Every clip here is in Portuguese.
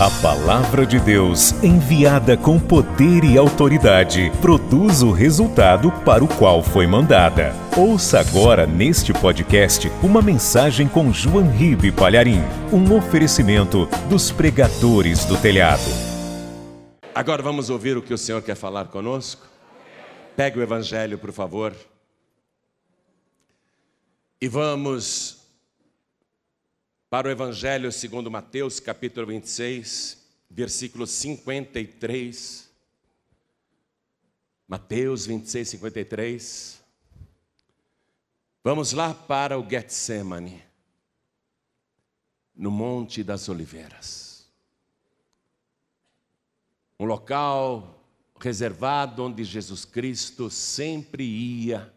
A palavra de Deus, enviada com poder e autoridade, produz o resultado para o qual foi mandada. Ouça agora neste podcast uma mensagem com João Ribe Palharim, um oferecimento dos pregadores do telhado. Agora vamos ouvir o que o Senhor quer falar conosco? Pegue o Evangelho, por favor. E vamos para o Evangelho segundo Mateus, capítulo 26, versículo 53. Mateus 26, 53. Vamos lá para o Getsemane, no Monte das Oliveiras. Um local reservado onde Jesus Cristo sempre ia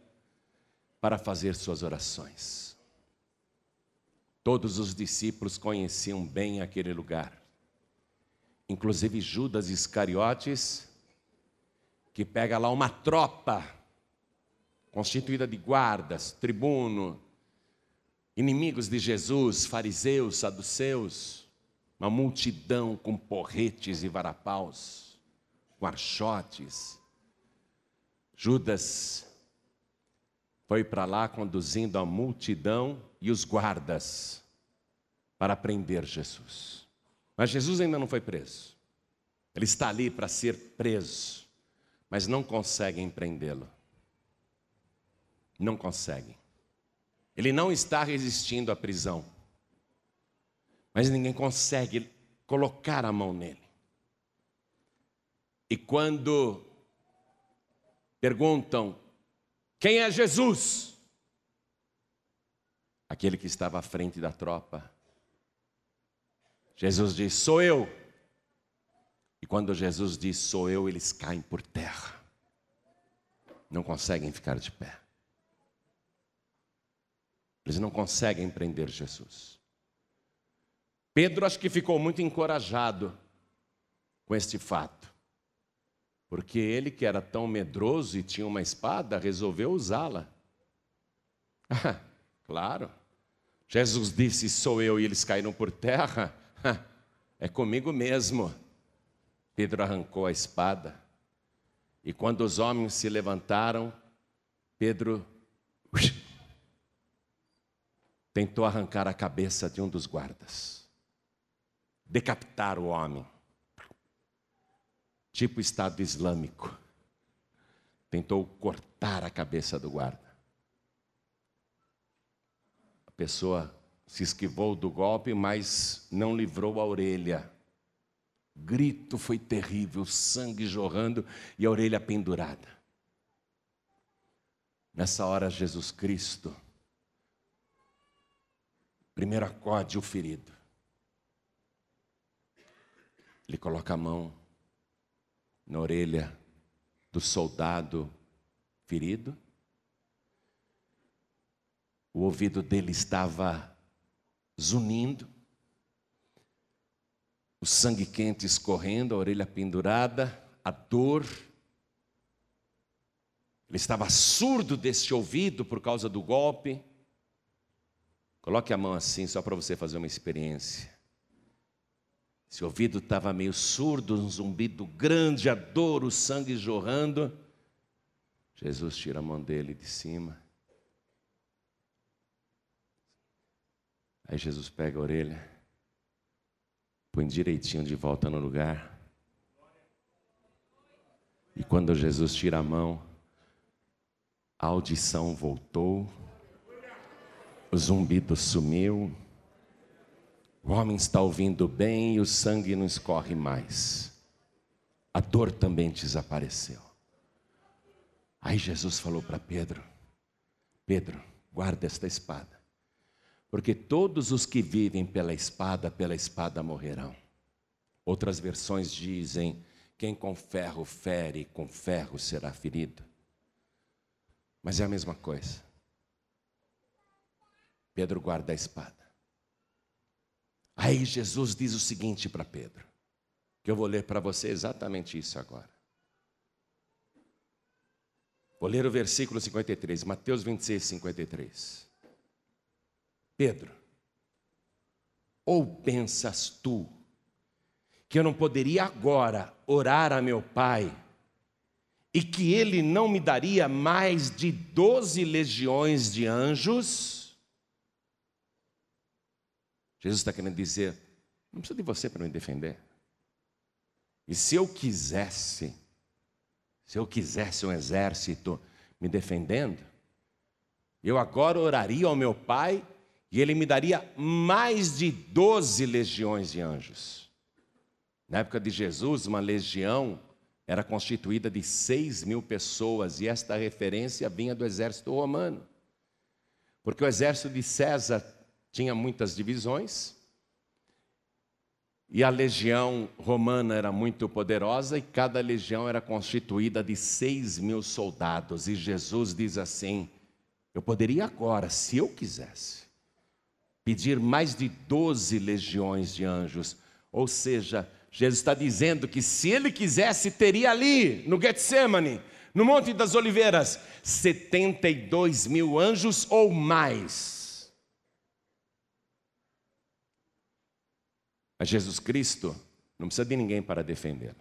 para fazer suas orações. Todos os discípulos conheciam bem aquele lugar, inclusive Judas Iscariotes, que pega lá uma tropa constituída de guardas, tribuno, inimigos de Jesus, fariseus, saduceus, uma multidão com porretes e varapaus, com archotes. Judas foi para lá conduzindo a multidão e os guardas para prender Jesus. Mas Jesus ainda não foi preso. Ele está ali para ser preso, mas não conseguem prendê-lo. Não conseguem. Ele não está resistindo à prisão, mas ninguém consegue colocar a mão nele. E quando perguntam quem é Jesus? Aquele que estava à frente da tropa. Jesus diz: Sou eu. E quando Jesus diz: Sou eu, eles caem por terra. Não conseguem ficar de pé. Eles não conseguem prender Jesus. Pedro acho que ficou muito encorajado com este fato. Porque ele, que era tão medroso e tinha uma espada, resolveu usá-la. claro. Jesus disse: Sou eu, e eles caíram por terra. é comigo mesmo. Pedro arrancou a espada. E quando os homens se levantaram, Pedro tentou arrancar a cabeça de um dos guardas, decapitar o homem tipo Estado Islâmico. Tentou cortar a cabeça do guarda. Pessoa se esquivou do golpe, mas não livrou a orelha. Grito foi terrível, sangue jorrando e a orelha pendurada. Nessa hora, Jesus Cristo, primeiro acode o ferido. Ele coloca a mão na orelha do soldado ferido. O ouvido dele estava zunindo, o sangue quente escorrendo, a orelha pendurada, a dor. Ele estava surdo desse ouvido por causa do golpe. Coloque a mão assim, só para você fazer uma experiência. Esse ouvido estava meio surdo, um zumbido grande, a dor, o sangue jorrando. Jesus tira a mão dele de cima. Aí Jesus pega a orelha, põe direitinho de volta no lugar. E quando Jesus tira a mão, a audição voltou, o zumbido sumiu. O homem está ouvindo bem e o sangue não escorre mais. A dor também desapareceu. Aí Jesus falou para Pedro: Pedro, guarda esta espada, porque todos os que vivem pela espada, pela espada morrerão. Outras versões dizem: quem com ferro fere, com ferro será ferido. Mas é a mesma coisa. Pedro guarda a espada. Aí Jesus diz o seguinte para Pedro, que eu vou ler para você exatamente isso agora. Vou ler o versículo 53, Mateus 26, 53. Pedro, ou pensas tu que eu não poderia agora orar a meu Pai e que Ele não me daria mais de doze legiões de anjos? Jesus está querendo dizer: não precisa de você para me defender. E se eu quisesse, se eu quisesse um exército me defendendo, eu agora oraria ao meu Pai e ele me daria mais de doze legiões de anjos. Na época de Jesus, uma legião era constituída de seis mil pessoas, e esta referência vinha do exército romano. Porque o exército de César tinha muitas divisões, e a legião romana era muito poderosa, e cada legião era constituída de seis mil soldados. E Jesus diz assim: Eu poderia agora, se eu quisesse, pedir mais de doze legiões de anjos. Ou seja, Jesus está dizendo que se ele quisesse, teria ali, no Getsemane, no Monte das Oliveiras, 72 mil anjos ou mais. Mas Jesus Cristo não precisa de ninguém para defendê-lo.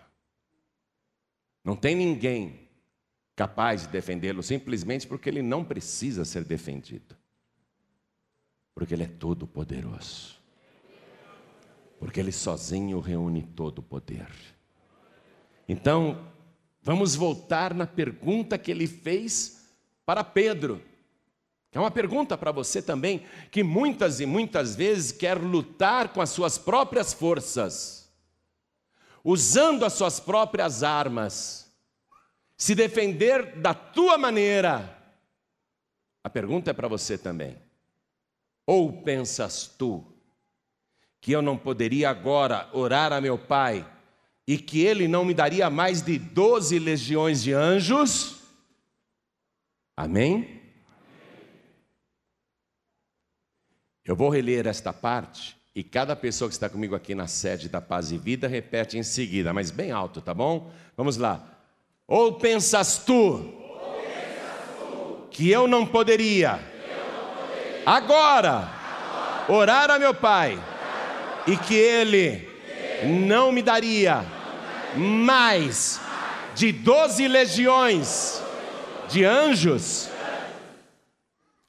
Não tem ninguém capaz de defendê-lo simplesmente porque ele não precisa ser defendido porque Ele é todo poderoso. Porque Ele sozinho reúne todo o poder. Então, vamos voltar na pergunta que ele fez para Pedro. É uma pergunta para você também, que muitas e muitas vezes quer lutar com as suas próprias forças, usando as suas próprias armas, se defender da tua maneira. A pergunta é para você também. Ou pensas tu que eu não poderia agora orar a meu Pai e que ele não me daria mais de doze legiões de anjos? Amém? Eu vou reler esta parte e cada pessoa que está comigo aqui na sede da Paz e Vida repete em seguida, mas bem alto, tá bom? Vamos lá. Ou pensas tu, Ou pensas tu que eu não poderia agora orar a meu Pai e que Ele não me daria mais de doze legiões de anjos.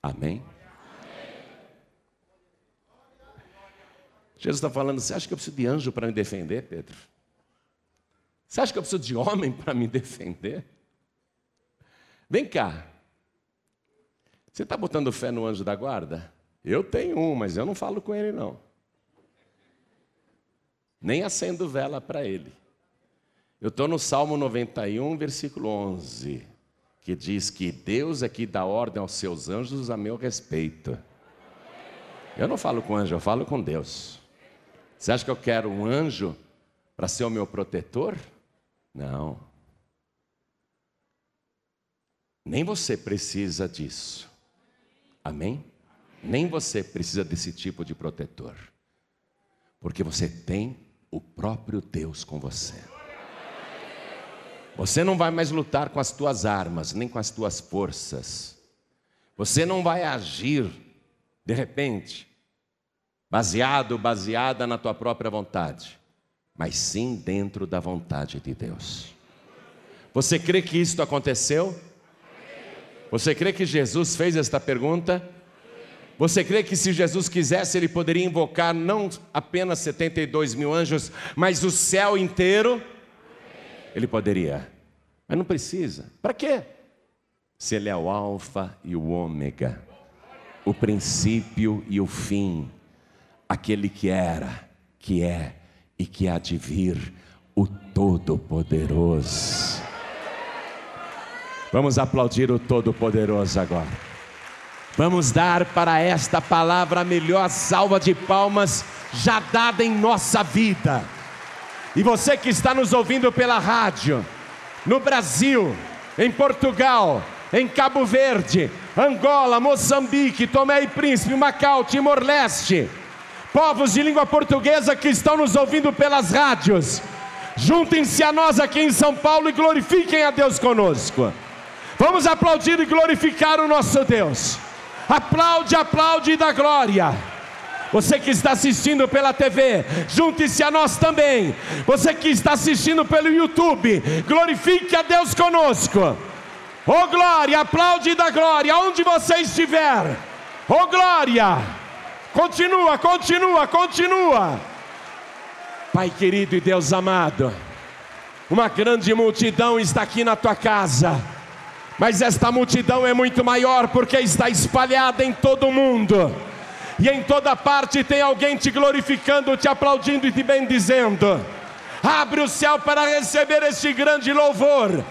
Amém? Jesus está falando, você acha que eu preciso de anjo para me defender, Pedro? Você acha que eu preciso de homem para me defender? Vem cá, você está botando fé no anjo da guarda? Eu tenho um, mas eu não falo com ele, não. Nem acendo vela para ele. Eu estou no Salmo 91, versículo 11, que diz que Deus é que dá ordem aos seus anjos a meu respeito. Eu não falo com anjo, eu falo com Deus. Você acha que eu quero um anjo para ser o meu protetor? Não. Nem você precisa disso. Amém? Nem você precisa desse tipo de protetor, porque você tem o próprio Deus com você. Você não vai mais lutar com as tuas armas, nem com as tuas forças. Você não vai agir de repente, baseado, baseada na tua própria vontade, mas sim dentro da vontade de Deus. Você crê que isto aconteceu? Você crê que Jesus fez esta pergunta? Você crê que se Jesus quisesse, ele poderia invocar não apenas 72 mil anjos, mas o céu inteiro? Ele poderia, mas não precisa. Para quê? Se ele é o Alfa e o Ômega, o princípio e o fim, aquele que era, que é e que há de vir, o Todo-Poderoso. Vamos aplaudir o Todo-Poderoso agora. Vamos dar para esta palavra a melhor salva de palmas já dada em nossa vida. E você que está nos ouvindo pela rádio, no Brasil, em Portugal, em Cabo Verde, Angola, Moçambique, Tomé e Príncipe, Macau, Timor-Leste, povos de língua portuguesa que estão nos ouvindo pelas rádios, juntem-se a nós aqui em São Paulo e glorifiquem a Deus conosco. Vamos aplaudir e glorificar o nosso Deus. Aplaude, aplaude da glória. Você que está assistindo pela TV, junte-se a nós também. Você que está assistindo pelo YouTube, glorifique a Deus conosco. Oh glória, aplaude da glória, onde você estiver. Oh glória, continua, continua, continua. Pai querido e Deus amado, uma grande multidão está aqui na tua casa, mas esta multidão é muito maior porque está espalhada em todo o mundo e em toda parte tem alguém te glorificando, te aplaudindo e te bendizendo. Abre o céu para receber este grande louvor.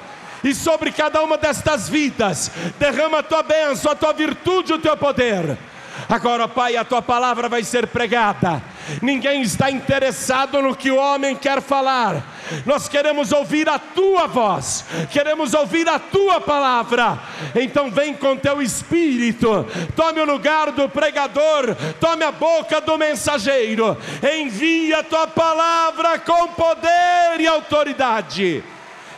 E sobre cada uma destas vidas, derrama a tua bênção, a tua virtude, o teu poder. Agora, Pai, a tua palavra vai ser pregada. Ninguém está interessado no que o homem quer falar. Nós queremos ouvir a tua voz, queremos ouvir a tua palavra. Então, vem com teu espírito, tome o lugar do pregador, tome a boca do mensageiro, envia a tua palavra com poder e autoridade,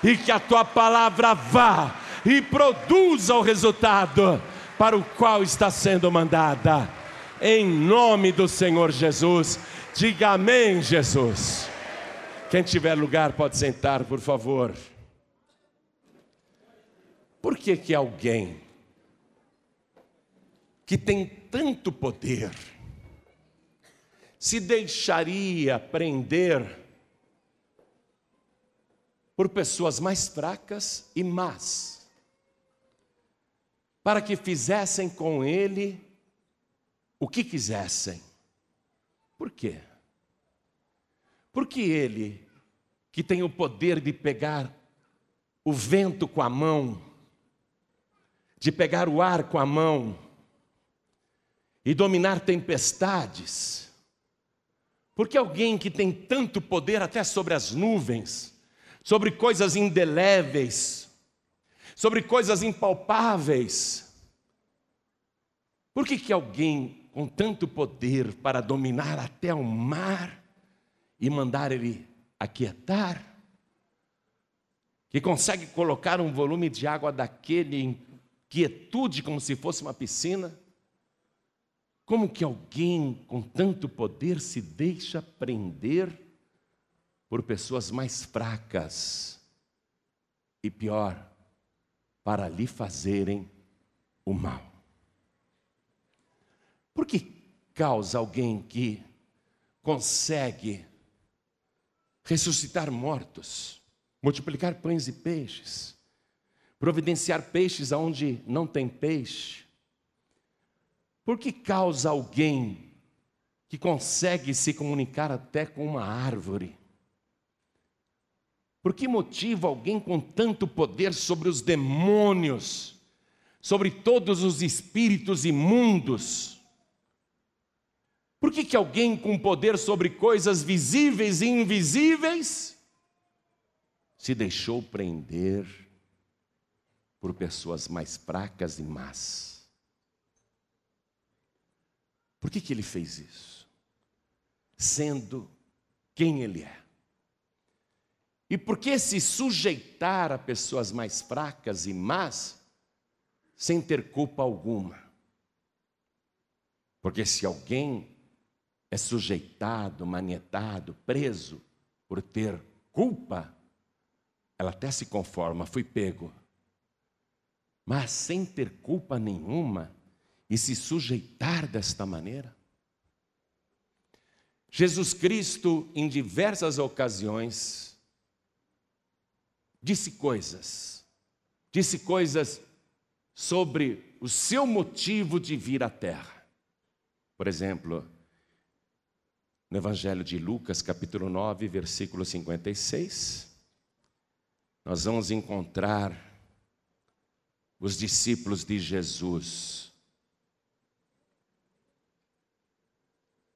e que a tua palavra vá e produza o resultado para o qual está sendo mandada. Em nome do Senhor Jesus, diga amém, Jesus. Quem tiver lugar pode sentar, por favor. Por que que alguém que tem tanto poder se deixaria prender por pessoas mais fracas e más? para que fizessem com ele o que quisessem. Por quê? Porque ele, que tem o poder de pegar o vento com a mão, de pegar o ar com a mão e dominar tempestades, porque alguém que tem tanto poder até sobre as nuvens, sobre coisas indeléveis, sobre coisas impalpáveis. Por que, que alguém com tanto poder para dominar até o mar e mandar ele aquietar, que consegue colocar um volume de água daquele em quietude como se fosse uma piscina, como que alguém com tanto poder se deixa prender por pessoas mais fracas e pior, para lhe fazerem o mal. Por que causa alguém que consegue ressuscitar mortos, multiplicar pães e peixes, providenciar peixes aonde não tem peixe? Por que causa alguém que consegue se comunicar até com uma árvore? Por que motivo alguém com tanto poder sobre os demônios, sobre todos os espíritos imundos? Por que, que alguém com poder sobre coisas visíveis e invisíveis se deixou prender por pessoas mais fracas e más? Por que, que ele fez isso? Sendo quem ele é. E por que se sujeitar a pessoas mais fracas e más sem ter culpa alguma? Porque se alguém é sujeitado, manietado, preso por ter culpa, ela até se conforma, fui pego. Mas sem ter culpa nenhuma e se sujeitar desta maneira, Jesus Cristo, em diversas ocasiões, disse coisas, disse coisas sobre o seu motivo de vir à terra. Por exemplo, no Evangelho de Lucas, capítulo 9, versículo 56, nós vamos encontrar os discípulos de Jesus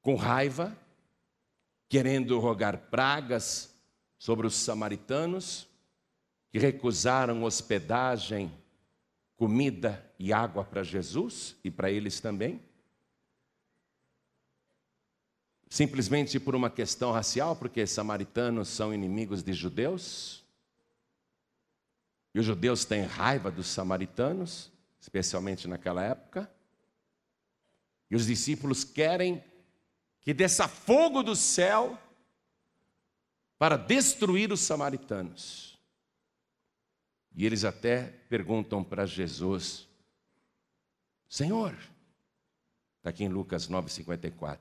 com raiva, querendo rogar pragas sobre os samaritanos, que recusaram hospedagem, comida e água para Jesus e para eles também? Simplesmente por uma questão racial, porque samaritanos são inimigos de judeus? E os judeus têm raiva dos samaritanos, especialmente naquela época? E os discípulos querem que desça fogo do céu para destruir os samaritanos. E eles até perguntam para Jesus: Senhor, está aqui em Lucas 9,54,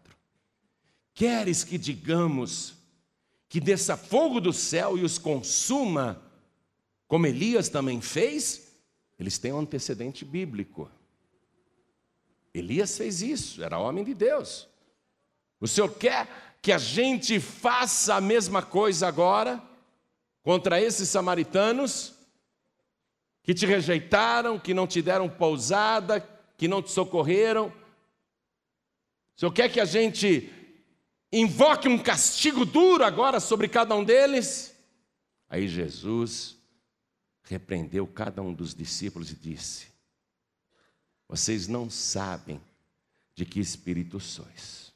queres que digamos que desça fogo do céu e os consuma, como Elias também fez? Eles têm um antecedente bíblico. Elias fez isso, era homem de Deus. O Senhor quer que a gente faça a mesma coisa agora contra esses samaritanos que te rejeitaram, que não te deram pousada, que não te socorreram. O Senhor quer que a gente invoque um castigo duro agora sobre cada um deles? Aí Jesus repreendeu cada um dos discípulos e disse: Vocês não sabem de que espírito sois.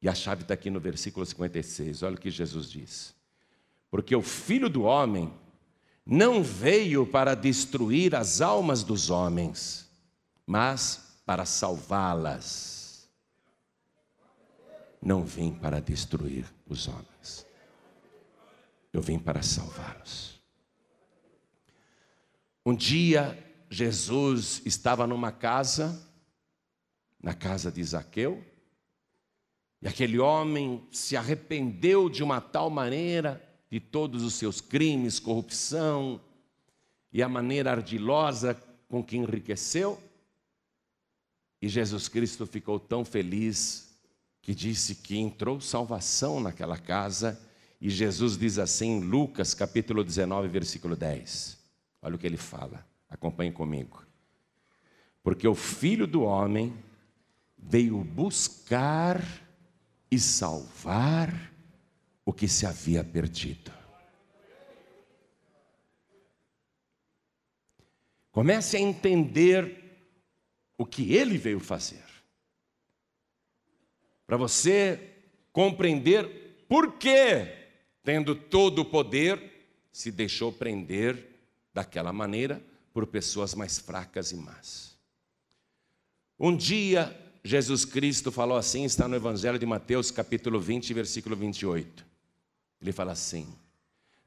E a chave está aqui no versículo 56, olha o que Jesus diz: Porque o filho do homem não veio para destruir as almas dos homens, mas para salvá-las. Não vim para destruir os homens, eu vim para salvá-los. Um dia, Jesus estava numa casa, na casa de Zaqueu, e aquele homem se arrependeu de uma tal maneira de todos os seus crimes, corrupção e a maneira ardilosa com que enriqueceu. E Jesus Cristo ficou tão feliz que disse que entrou salvação naquela casa. E Jesus diz assim em Lucas capítulo 19, versículo 10. Olha o que ele fala, acompanhe comigo. Porque o filho do homem veio buscar e salvar o que se havia perdido. Comece a entender o que ele veio fazer. Para você compreender por que, tendo todo o poder, se deixou prender daquela maneira por pessoas mais fracas e más. Um dia, Jesus Cristo falou assim, está no Evangelho de Mateus, capítulo 20, versículo 28. Ele fala assim: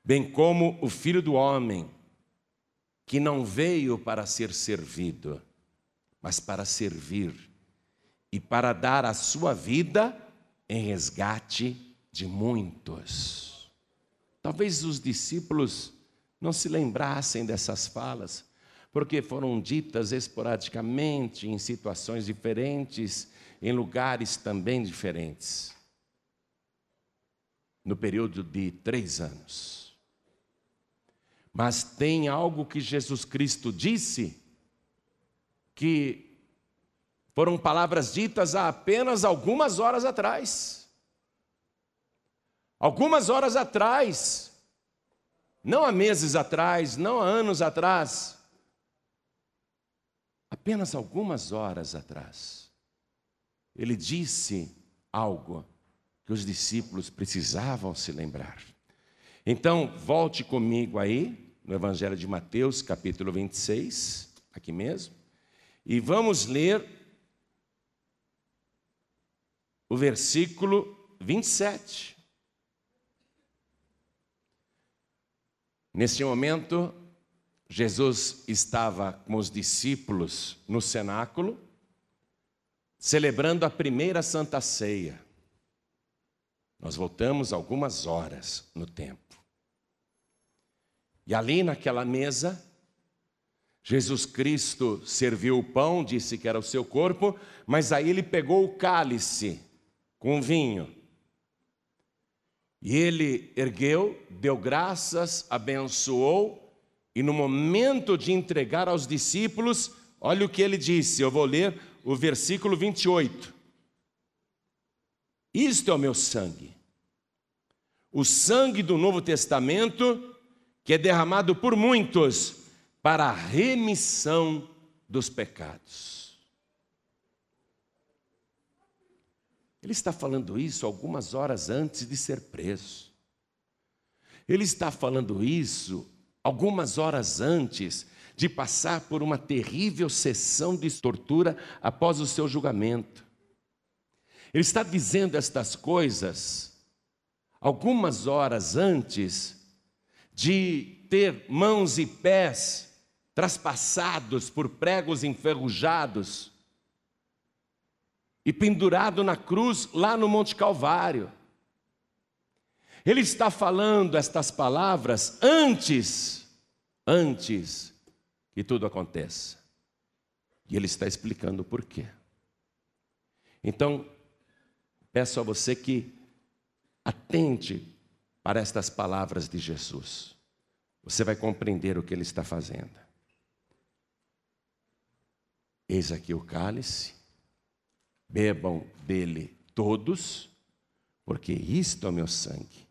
bem como o filho do homem, que não veio para ser servido, mas para servir e para dar a sua vida em resgate de muitos. Talvez os discípulos não se lembrassem dessas falas, porque foram ditas esporadicamente, em situações diferentes, em lugares também diferentes no período de três anos. Mas tem algo que Jesus Cristo disse, que foram palavras ditas há apenas algumas horas atrás. Algumas horas atrás, não há meses atrás, não há anos atrás, apenas algumas horas atrás, ele disse algo que os discípulos precisavam se lembrar. Então, volte comigo aí, no Evangelho de Mateus, capítulo 26, aqui mesmo, e vamos ler o versículo 27. Neste momento, Jesus estava com os discípulos no cenáculo, celebrando a primeira Santa Ceia. Nós voltamos algumas horas no tempo. E ali naquela mesa, Jesus Cristo serviu o pão, disse que era o seu corpo, mas aí ele pegou o cálice com vinho. E ele ergueu, deu graças, abençoou, e no momento de entregar aos discípulos, olha o que ele disse, eu vou ler o versículo 28. Isto é o meu sangue. O sangue do Novo Testamento, que é derramado por muitos para a remissão dos pecados. Ele está falando isso algumas horas antes de ser preso. Ele está falando isso algumas horas antes de passar por uma terrível sessão de tortura após o seu julgamento. Ele está dizendo estas coisas algumas horas antes de ter mãos e pés traspassados por pregos enferrujados e pendurado na cruz lá no Monte Calvário. Ele está falando estas palavras antes, antes que tudo aconteça. E ele está explicando o porquê. Então, peço a você que atente para estas palavras de Jesus. Você vai compreender o que ele está fazendo. Eis aqui o cálice, bebam dele todos, porque isto é o meu sangue.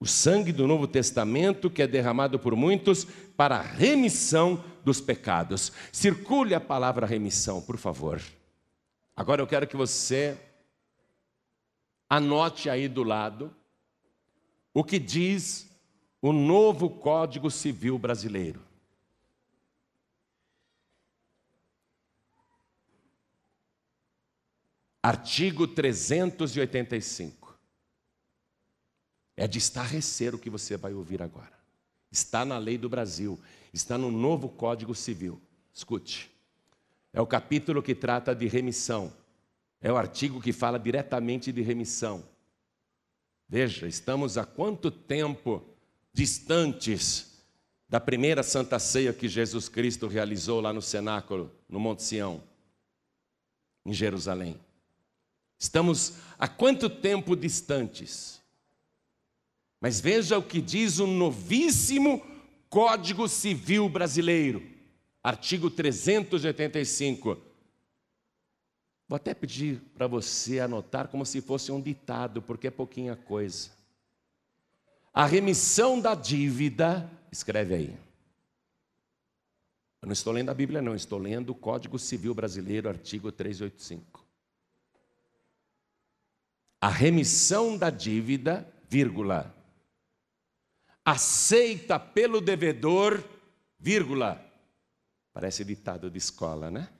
O sangue do Novo Testamento que é derramado por muitos para a remissão dos pecados. Circule a palavra remissão, por favor. Agora eu quero que você anote aí do lado o que diz o novo Código Civil Brasileiro. Artigo 385. É de estarrecer o que você vai ouvir agora. Está na lei do Brasil, está no novo Código Civil. Escute. É o capítulo que trata de remissão. É o artigo que fala diretamente de remissão. Veja, estamos há quanto tempo distantes da primeira Santa Ceia que Jesus Cristo realizou lá no cenáculo, no Monte Sião, em Jerusalém. Estamos há quanto tempo distantes? Mas veja o que diz o novíssimo Código Civil Brasileiro, artigo 385. Vou até pedir para você anotar como se fosse um ditado, porque é pouquinha coisa. A remissão da dívida, escreve aí. Eu não estou lendo a Bíblia, não, estou lendo o Código Civil Brasileiro, artigo 385. A remissão da dívida, vírgula, aceita pelo devedor, vírgula. Parece ditado de escola, né?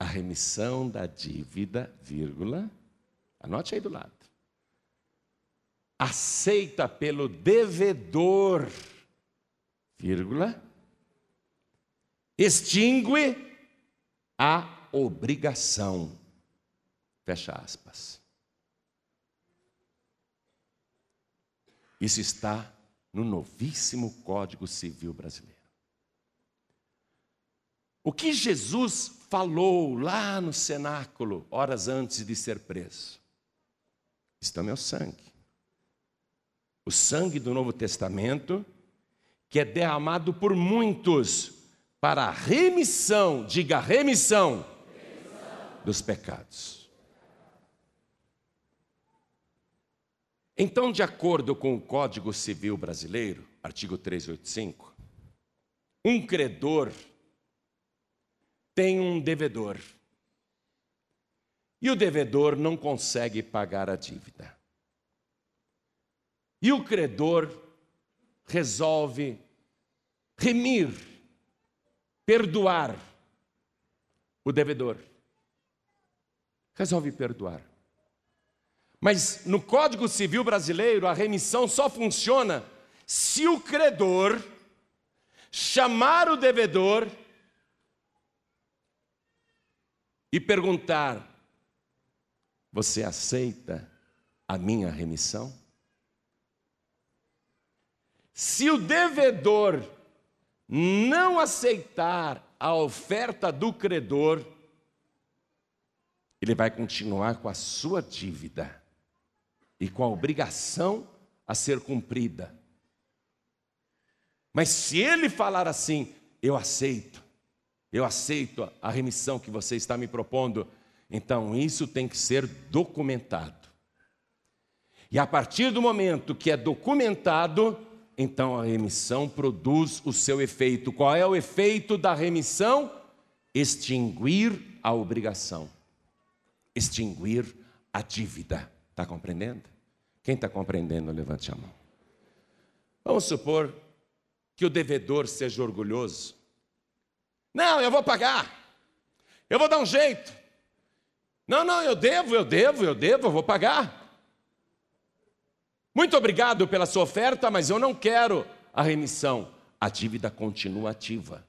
A remissão da dívida, vírgula. Anote aí do lado. Aceita pelo devedor, vírgula. Extingue a obrigação. Fecha aspas. Isso está no novíssimo Código Civil Brasileiro. O que Jesus falou lá no cenáculo, horas antes de ser preso? Isto é meu sangue. O sangue do Novo Testamento, que é derramado por muitos para a remissão, diga remissão, remissão. dos pecados. Então, de acordo com o Código Civil Brasileiro, artigo 385, um credor tem um devedor. E o devedor não consegue pagar a dívida. E o credor resolve remir, perdoar o devedor. Resolve perdoar. Mas no Código Civil Brasileiro, a remissão só funciona se o credor chamar o devedor e perguntar: Você aceita a minha remissão? Se o devedor não aceitar a oferta do credor, ele vai continuar com a sua dívida e com a obrigação a ser cumprida. Mas se ele falar assim, eu aceito, eu aceito a remissão que você está me propondo, então isso tem que ser documentado. E a partir do momento que é documentado, então a remissão produz o seu efeito. Qual é o efeito da remissão? Extinguir a obrigação, extinguir a dívida. Está compreendendo? Quem está compreendendo, levante a mão. Vamos supor que o devedor seja orgulhoso. Não, eu vou pagar. Eu vou dar um jeito. Não, não, eu devo, eu devo, eu devo, eu vou pagar. Muito obrigado pela sua oferta, mas eu não quero a remissão. A dívida continua ativa.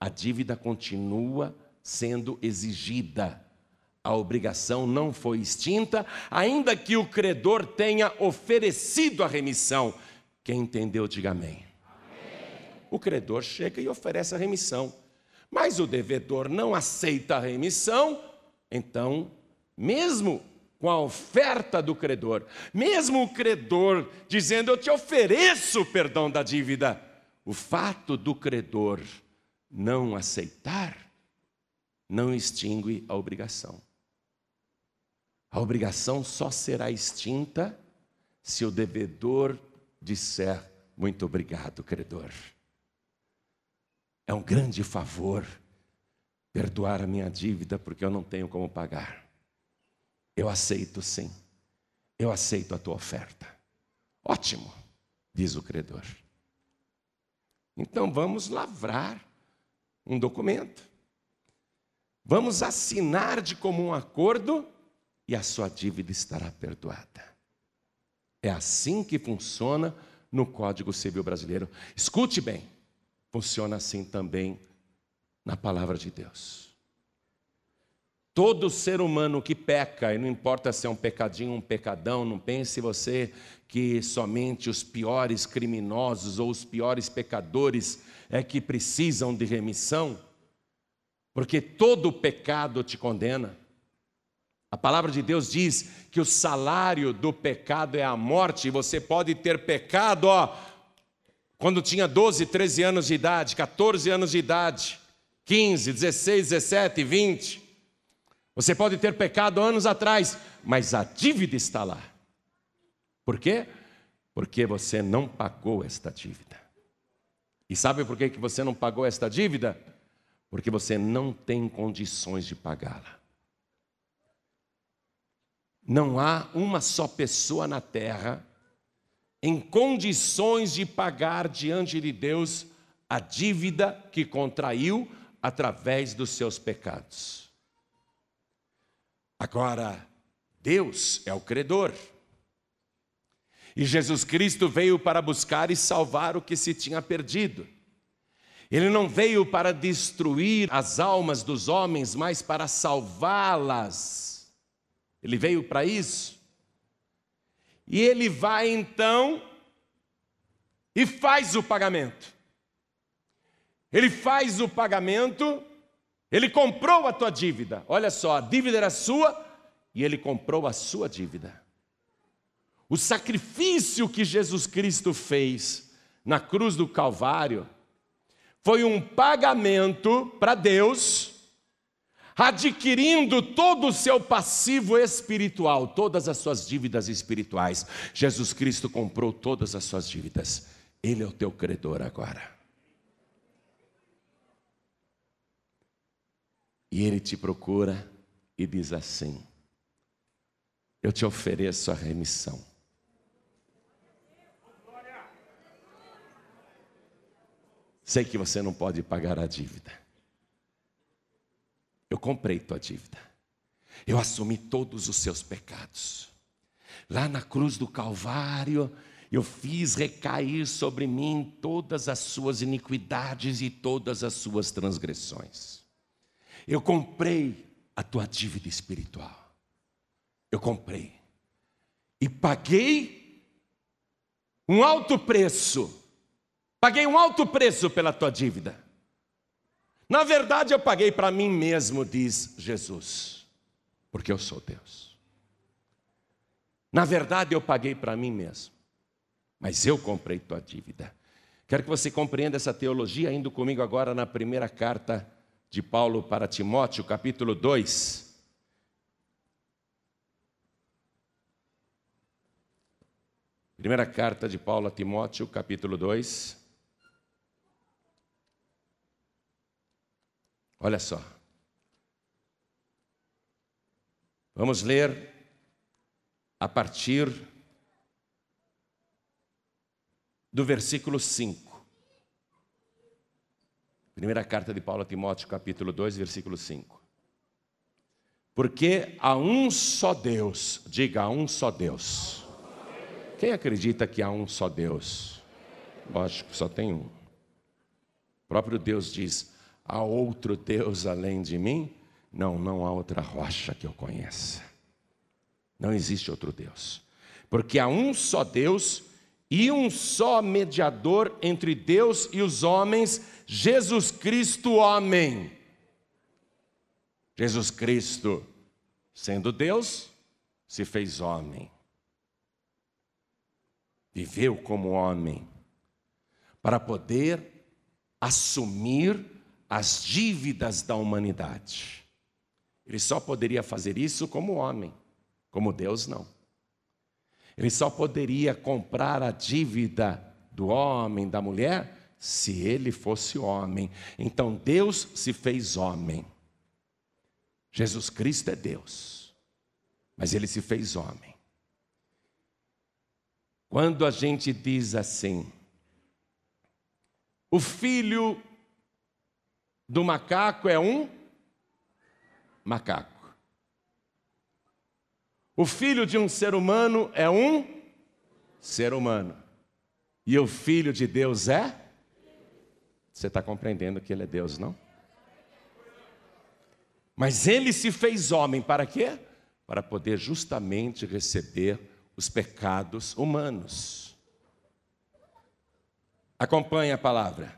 A dívida continua sendo exigida. A obrigação não foi extinta, ainda que o credor tenha oferecido a remissão. Quem entendeu, diga amém. O credor chega e oferece a remissão, mas o devedor não aceita a remissão, então, mesmo com a oferta do credor, mesmo o credor dizendo: Eu te ofereço perdão da dívida, o fato do credor não aceitar não extingue a obrigação. A obrigação só será extinta se o devedor disser: Muito obrigado, credor. É um grande favor perdoar a minha dívida porque eu não tenho como pagar. Eu aceito sim. Eu aceito a tua oferta. Ótimo, diz o credor. Então vamos lavrar um documento. Vamos assinar de comum acordo e a sua dívida estará perdoada. É assim que funciona no Código Civil Brasileiro. Escute bem, funciona assim também na palavra de Deus. Todo ser humano que peca, e não importa se é um pecadinho, um pecadão, não pense você que somente os piores criminosos ou os piores pecadores é que precisam de remissão, porque todo pecado te condena. A palavra de Deus diz que o salário do pecado é a morte, e você pode ter pecado, ó, quando tinha 12, 13 anos de idade, 14 anos de idade, 15, 16, 17, 20. Você pode ter pecado anos atrás, mas a dívida está lá. Por quê? Porque você não pagou esta dívida. E sabe por que você não pagou esta dívida? Porque você não tem condições de pagá-la. Não há uma só pessoa na terra em condições de pagar diante de Deus a dívida que contraiu através dos seus pecados. Agora, Deus é o credor. E Jesus Cristo veio para buscar e salvar o que se tinha perdido. Ele não veio para destruir as almas dos homens, mas para salvá-las. Ele veio para isso. E ele vai então e faz o pagamento. Ele faz o pagamento ele comprou a tua dívida. Olha só, a dívida era sua e ele comprou a sua dívida. O sacrifício que Jesus Cristo fez na cruz do Calvário foi um pagamento para Deus, adquirindo todo o seu passivo espiritual, todas as suas dívidas espirituais. Jesus Cristo comprou todas as suas dívidas. Ele é o teu credor agora. E ele te procura e diz assim: Eu te ofereço a remissão. Sei que você não pode pagar a dívida. Eu comprei tua dívida. Eu assumi todos os seus pecados. Lá na cruz do Calvário, eu fiz recair sobre mim todas as suas iniquidades e todas as suas transgressões. Eu comprei a tua dívida espiritual. Eu comprei. E paguei um alto preço. Paguei um alto preço pela tua dívida. Na verdade, eu paguei para mim mesmo, diz Jesus, porque eu sou Deus. Na verdade, eu paguei para mim mesmo, mas eu comprei tua dívida. Quero que você compreenda essa teologia, indo comigo agora na primeira carta de Paulo para Timóteo, capítulo 2. Primeira carta de Paulo a Timóteo, capítulo 2. Olha só. Vamos ler a partir do versículo 5. Primeira carta de Paulo a Timóteo, capítulo 2, versículo 5. Porque há um só Deus, diga há um só Deus. Quem acredita que há um só Deus? Lógico, só tem um. O próprio Deus diz: há outro Deus além de mim? Não, não há outra rocha que eu conheça. Não existe outro Deus. Porque há um só Deus e um só mediador entre Deus e os homens, Jesus Cristo, homem. Jesus Cristo, sendo Deus, se fez homem. Viveu como homem para poder assumir as dívidas da humanidade. Ele só poderia fazer isso como homem, como Deus não. Ele só poderia comprar a dívida do homem, da mulher, se ele fosse homem. Então Deus se fez homem. Jesus Cristo é Deus, mas ele se fez homem. Quando a gente diz assim, o filho do macaco é um macaco. O filho de um ser humano é um ser humano. E o filho de Deus é? Você está compreendendo que ele é Deus, não? Mas ele se fez homem para quê? Para poder justamente receber os pecados humanos. Acompanhe a palavra.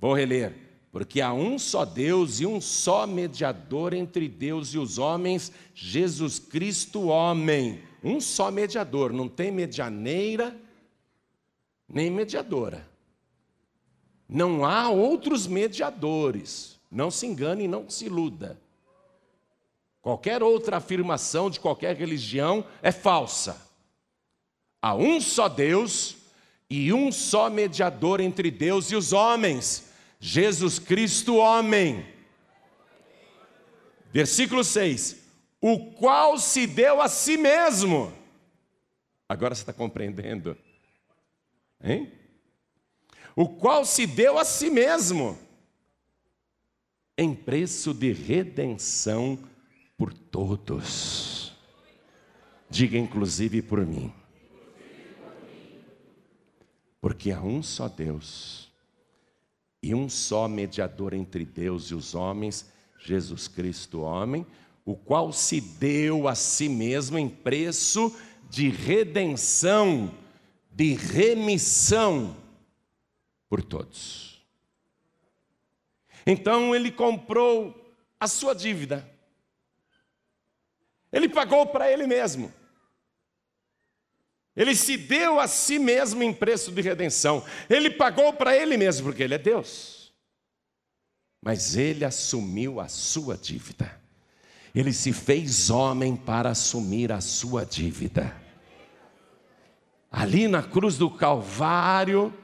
Vou reler. Porque há um só Deus e um só mediador entre Deus e os homens, Jesus Cristo, homem. Um só mediador, não tem medianeira nem mediadora. Não há outros mediadores. Não se engane e não se iluda. Qualquer outra afirmação de qualquer religião é falsa. Há um só Deus e um só mediador entre Deus e os homens Jesus Cristo, homem. Versículo 6: O qual se deu a si mesmo. Agora você está compreendendo? Hein? O qual se deu a si mesmo, em preço de redenção por todos. Diga inclusive por mim. Porque há um só Deus e um só mediador entre Deus e os homens, Jesus Cristo, homem, o qual se deu a si mesmo em preço de redenção, de remissão por todos. Então ele comprou a sua dívida. Ele pagou para ele mesmo. Ele se deu a si mesmo em preço de redenção. Ele pagou para ele mesmo, porque ele é Deus. Mas ele assumiu a sua dívida. Ele se fez homem para assumir a sua dívida. Ali na cruz do Calvário,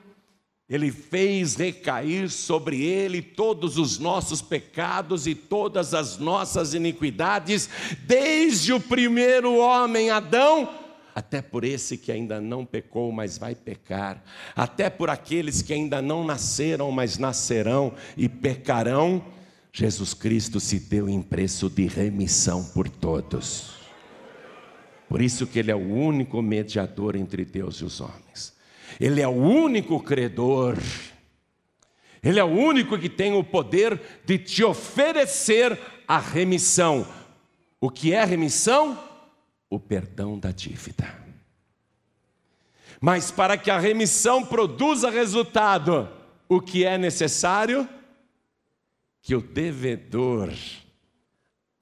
ele fez recair sobre ele todos os nossos pecados e todas as nossas iniquidades, desde o primeiro homem, Adão, até por esse que ainda não pecou, mas vai pecar, até por aqueles que ainda não nasceram, mas nascerão e pecarão, Jesus Cristo se deu em preço de remissão por todos. Por isso que ele é o único mediador entre Deus e os homens. Ele é o único credor. Ele é o único que tem o poder de te oferecer a remissão. O que é remissão? O perdão da dívida. Mas para que a remissão produza resultado, o que é necessário? Que o devedor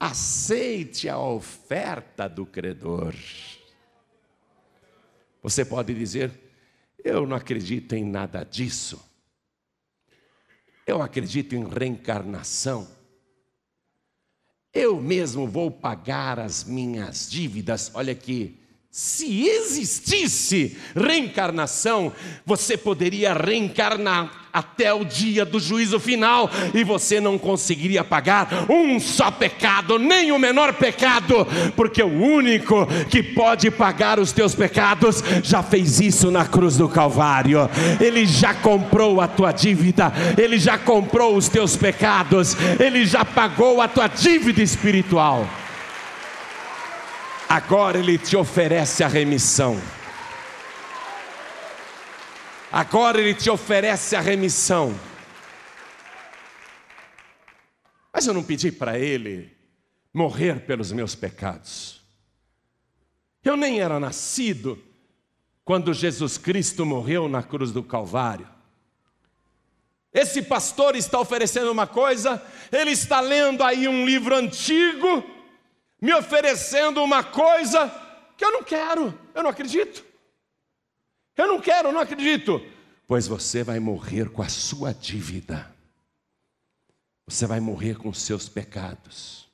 aceite a oferta do credor. Você pode dizer: Eu não acredito em nada disso. Eu acredito em reencarnação. Eu mesmo vou pagar as minhas dívidas. Olha aqui, Se existisse reencarnação, você poderia reencarnar até o dia do juízo final e você não conseguiria pagar um só pecado, nem o menor pecado, porque o único que pode pagar os teus pecados já fez isso na cruz do Calvário. Ele já comprou a tua dívida, ele já comprou os teus pecados, ele já pagou a tua dívida espiritual. Agora ele te oferece a remissão. Agora ele te oferece a remissão. Mas eu não pedi para ele morrer pelos meus pecados. Eu nem era nascido quando Jesus Cristo morreu na cruz do Calvário. Esse pastor está oferecendo uma coisa, ele está lendo aí um livro antigo, me oferecendo uma coisa que eu não quero, eu não acredito. Eu não quero, não acredito. Pois você vai morrer com a sua dívida. Você vai morrer com os seus pecados.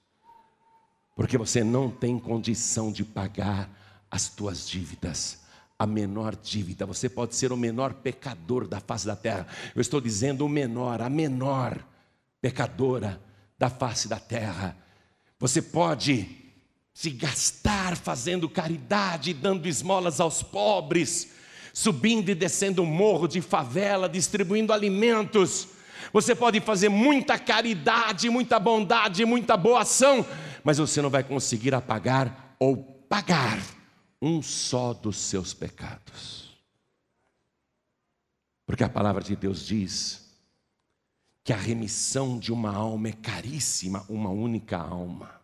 Porque você não tem condição de pagar as tuas dívidas. A menor dívida, você pode ser o menor pecador da face da terra. Eu estou dizendo o menor, a menor pecadora da face da terra. Você pode se gastar fazendo caridade, dando esmolas aos pobres subindo e descendo o morro de favela, distribuindo alimentos. Você pode fazer muita caridade, muita bondade, muita boa ação, mas você não vai conseguir apagar ou pagar um só dos seus pecados. Porque a palavra de Deus diz que a remissão de uma alma é caríssima, uma única alma.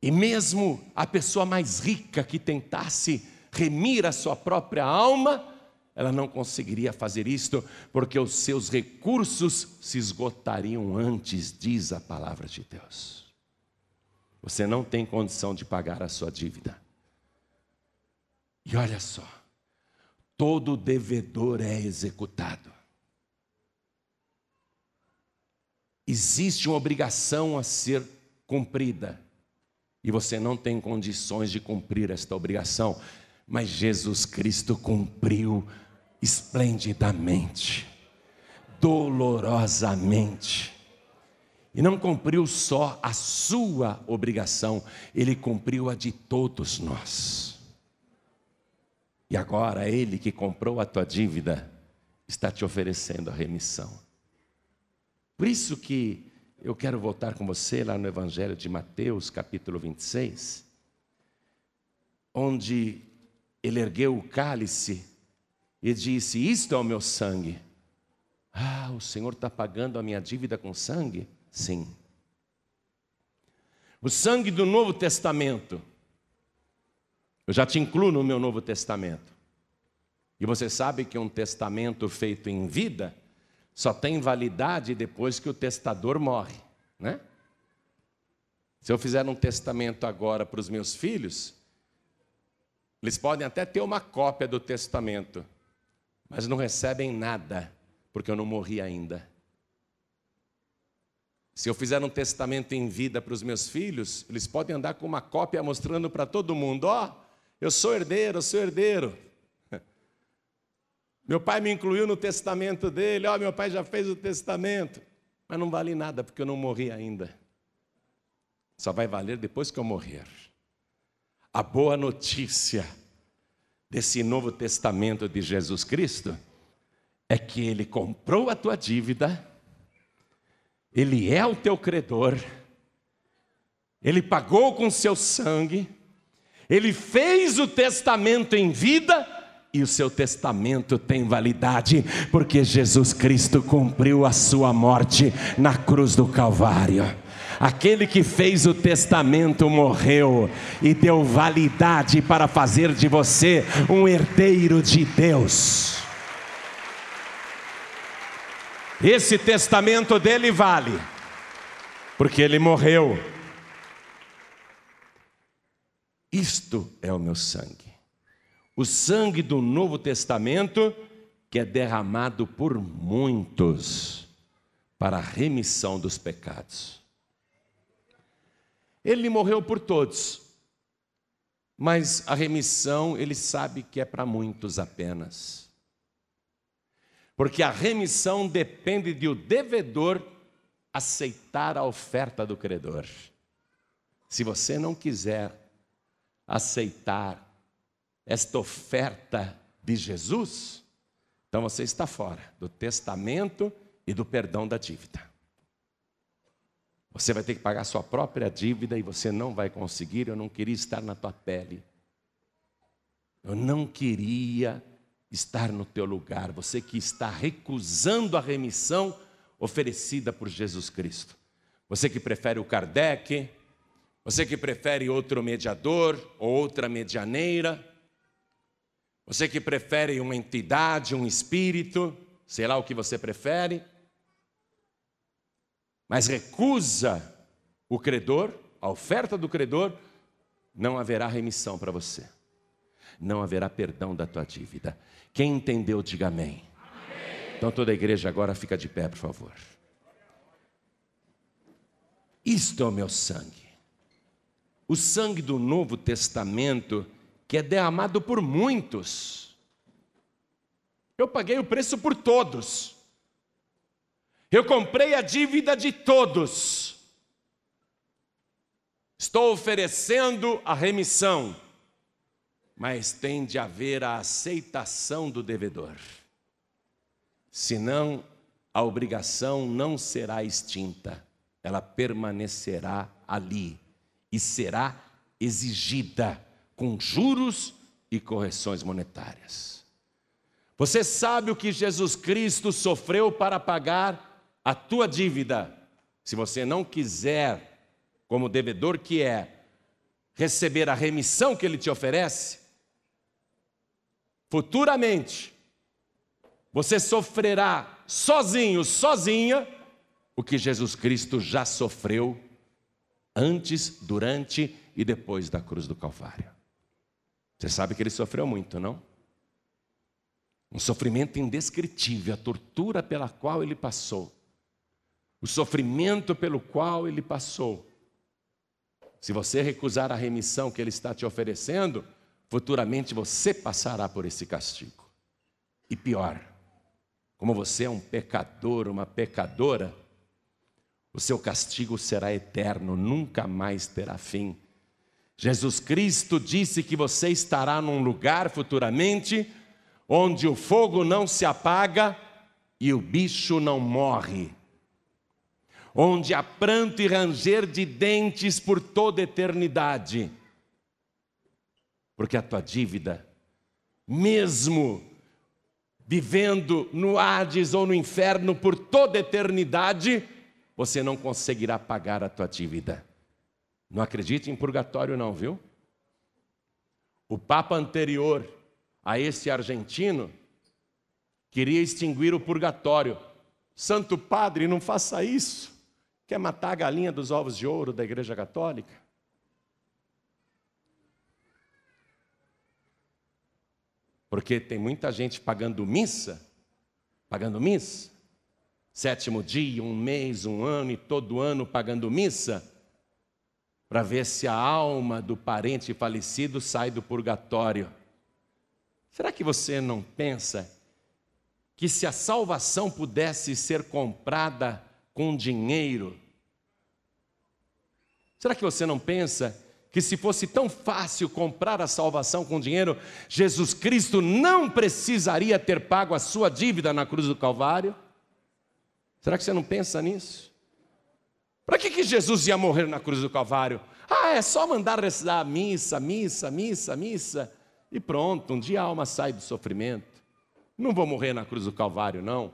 E mesmo a pessoa mais rica que tentasse remir a sua própria alma, ela não conseguiria fazer isto, porque os seus recursos se esgotariam antes, diz a palavra de Deus. Você não tem condição de pagar a sua dívida. E olha só, todo devedor é executado. Existe uma obrigação a ser cumprida, e você não tem condições de cumprir esta obrigação mas Jesus Cristo cumpriu esplendidamente, dolorosamente. E não cumpriu só a sua obrigação, ele cumpriu a de todos nós. E agora ele que comprou a tua dívida está te oferecendo a remissão. Por isso que eu quero voltar com você lá no Evangelho de Mateus, capítulo 26, onde ele ergueu o cálice e disse: Isto é o meu sangue. Ah, o Senhor está pagando a minha dívida com sangue? Sim. O sangue do Novo Testamento. Eu já te incluo no meu Novo Testamento. E você sabe que um testamento feito em vida só tem validade depois que o testador morre, né? Se eu fizer um testamento agora para os meus filhos, eles podem até ter uma cópia do testamento, mas não recebem nada, porque eu não morri ainda. Se eu fizer um testamento em vida para os meus filhos, eles podem andar com uma cópia mostrando para todo mundo: ó, oh, eu sou herdeiro, eu sou herdeiro. Meu pai me incluiu no testamento dele, ó, oh, meu pai já fez o testamento. Mas não vale nada, porque eu não morri ainda. Só vai valer depois que eu morrer. A boa notícia desse Novo Testamento de Jesus Cristo é que Ele comprou a tua dívida, Ele é o teu credor, Ele pagou com seu sangue, Ele fez o testamento em vida e o seu testamento tem validade, porque Jesus Cristo cumpriu a sua morte na cruz do Calvário. Aquele que fez o testamento morreu e deu validade para fazer de você um herdeiro de Deus. Esse testamento dele vale, porque ele morreu. Isto é o meu sangue, o sangue do Novo Testamento que é derramado por muitos para a remissão dos pecados. Ele morreu por todos, Mas a remissão, ele sabe que é para muitos apenas. Porque a remissão depende de o devedor aceitar a oferta do credor. Se você não quiser aceitar esta oferta de Jesus, então você está fora do testamento e do perdão da dívida. Você vai ter que pagar sua própria dívida e você não vai conseguir. Eu não queria estar na tua pele. Eu não queria estar no teu lugar. Você que está recusando a remissão oferecida por Jesus Cristo. Você que prefere o Kardec, você que prefere outro mediador ou outra medianeira, você que prefere uma entidade, um espírito, sei lá o que você prefere, mas recusa o credor, a oferta do credor, não haverá remissão para você. Não haverá perdão da tua dívida. Quem entendeu, diga amém. amém. Então toda a igreja agora fica de pé, por favor. Isto é o meu sangue. O sangue do Novo Testamento que é derramado por muitos. Eu paguei o preço por todos. Eu comprei a dívida de todos. Estou oferecendo a remissão, mas tem de haver a aceitação do devedor. Senão, a obrigação não será extinta, ela permanecerá ali e será exigida com juros e correções monetárias. Você sabe o que Jesus Cristo sofreu para pagar a tua dívida, se você não quiser, como devedor que é, receber a remissão que ele te oferece, futuramente você sofrerá sozinho, sozinha, o que Jesus Cristo já sofreu antes, durante e depois da cruz do Calvário. Você sabe que ele sofreu muito, não? Um sofrimento indescritível, a tortura pela qual ele passou o sofrimento pelo qual ele passou. Se você recusar a remissão que ele está te oferecendo, futuramente você passará por esse castigo. E pior, como você é um pecador, uma pecadora, o seu castigo será eterno, nunca mais terá fim. Jesus Cristo disse que você estará num lugar futuramente onde o fogo não se apaga e o bicho não morre onde há pranto e ranger de dentes por toda eternidade. Porque a tua dívida, mesmo vivendo no Hades ou no inferno por toda eternidade, você não conseguirá pagar a tua dívida. Não acredite em purgatório, não, viu? O Papa anterior a esse argentino queria extinguir o purgatório. Santo Padre, não faça isso. Quer matar a galinha dos ovos de ouro da Igreja Católica? Porque tem muita gente pagando missa, pagando missa, sétimo dia, um mês, um ano e todo ano pagando missa, para ver se a alma do parente falecido sai do purgatório. Será que você não pensa que se a salvação pudesse ser comprada com dinheiro. Será que você não pensa que se fosse tão fácil comprar a salvação com dinheiro, Jesus Cristo não precisaria ter pago a sua dívida na cruz do Calvário? Será que você não pensa nisso? Para que, que Jesus ia morrer na cruz do Calvário? Ah, é só mandar rezar missa, missa, missa, missa, e pronto, um dia a alma sai do sofrimento. Não vou morrer na cruz do Calvário, não.